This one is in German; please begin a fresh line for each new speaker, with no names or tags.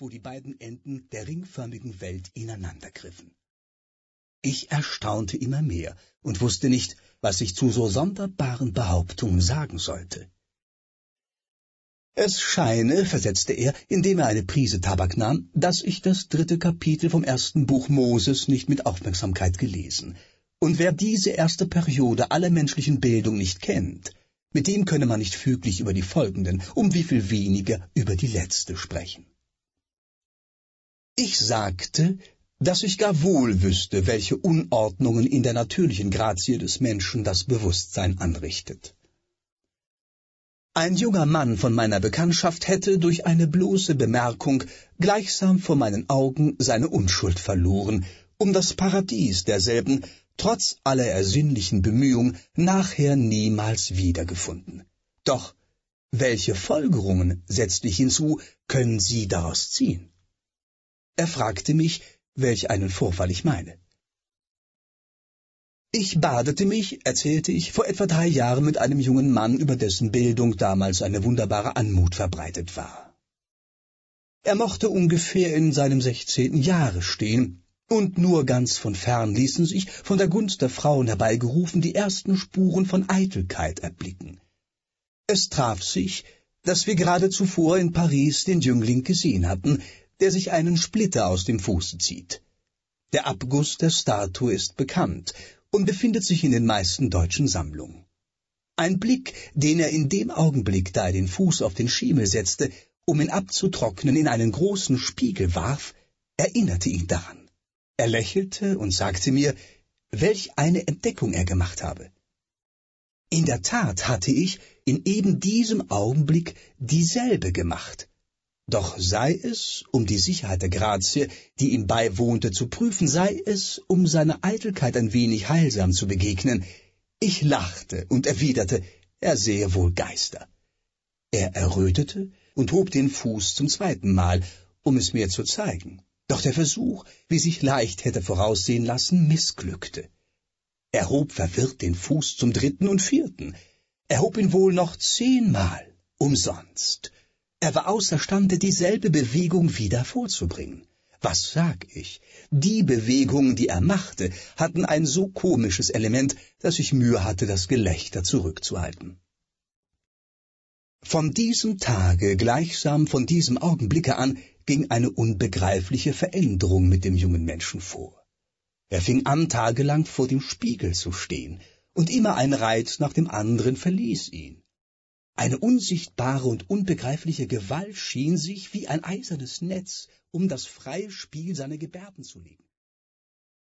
wo die beiden Enden der ringförmigen Welt ineinandergriffen. Ich erstaunte immer mehr und wusste nicht, was ich zu so sonderbaren Behauptungen sagen sollte. Es scheine, versetzte er, indem er eine Prise Tabak nahm, dass ich das dritte Kapitel vom ersten Buch Moses nicht mit Aufmerksamkeit gelesen. Und wer diese erste Periode aller menschlichen Bildung nicht kennt, mit dem könne man nicht füglich über die folgenden, um wie viel weniger über die letzte sprechen. Ich sagte, dass ich gar wohl wüsste, welche Unordnungen in der natürlichen Grazie des Menschen das Bewusstsein anrichtet. Ein junger Mann von meiner Bekanntschaft hätte durch eine bloße Bemerkung gleichsam vor meinen Augen seine Unschuld verloren, um das Paradies derselben, trotz aller ersinnlichen Bemühung, nachher niemals wiedergefunden. Doch welche Folgerungen, setzte ich hinzu, können Sie daraus ziehen? Er fragte mich, welch einen Vorfall ich meine. Ich badete mich, erzählte ich, vor etwa drei Jahren mit einem jungen Mann, über dessen Bildung damals eine wunderbare Anmut verbreitet war. Er mochte ungefähr in seinem sechzehnten Jahre stehen, und nur ganz von fern ließen sich, von der Gunst der Frauen herbeigerufen, die ersten Spuren von Eitelkeit erblicken. Es traf sich, dass wir gerade zuvor in Paris den Jüngling gesehen hatten, der sich einen Splitter aus dem Fuße zieht. Der Abguss der Statue ist bekannt, und befindet sich in den meisten deutschen Sammlungen. Ein Blick, den er in dem Augenblick, da er den Fuß auf den Schiemel setzte, um ihn abzutrocknen, in einen großen Spiegel warf, erinnerte ihn daran. Er lächelte und sagte mir, welch eine Entdeckung er gemacht habe. In der Tat hatte ich in eben diesem Augenblick dieselbe gemacht. Doch sei es, um die Sicherheit der Grazie, die ihm beiwohnte, zu prüfen, sei es, um seiner Eitelkeit ein wenig heilsam zu begegnen, ich lachte und erwiderte, er sehe wohl Geister. Er errötete und hob den Fuß zum zweiten Mal, um es mir zu zeigen. Doch der Versuch, wie sich leicht hätte voraussehen lassen, missglückte. Er hob verwirrt den Fuß zum dritten und vierten. Er hob ihn wohl noch zehnmal, umsonst. Er war außerstande, dieselbe Bewegung wieder vorzubringen. Was sag ich? Die Bewegungen, die er machte, hatten ein so komisches Element, dass ich Mühe hatte, das Gelächter zurückzuhalten. Von diesem Tage, gleichsam von diesem Augenblicke an, ging eine unbegreifliche Veränderung mit dem jungen Menschen vor. Er fing an, tagelang vor dem Spiegel zu stehen, und immer ein Reiz nach dem anderen verließ ihn. Eine unsichtbare und unbegreifliche Gewalt schien sich wie ein eisernes Netz um das freie Spiel seiner Gebärden zu legen.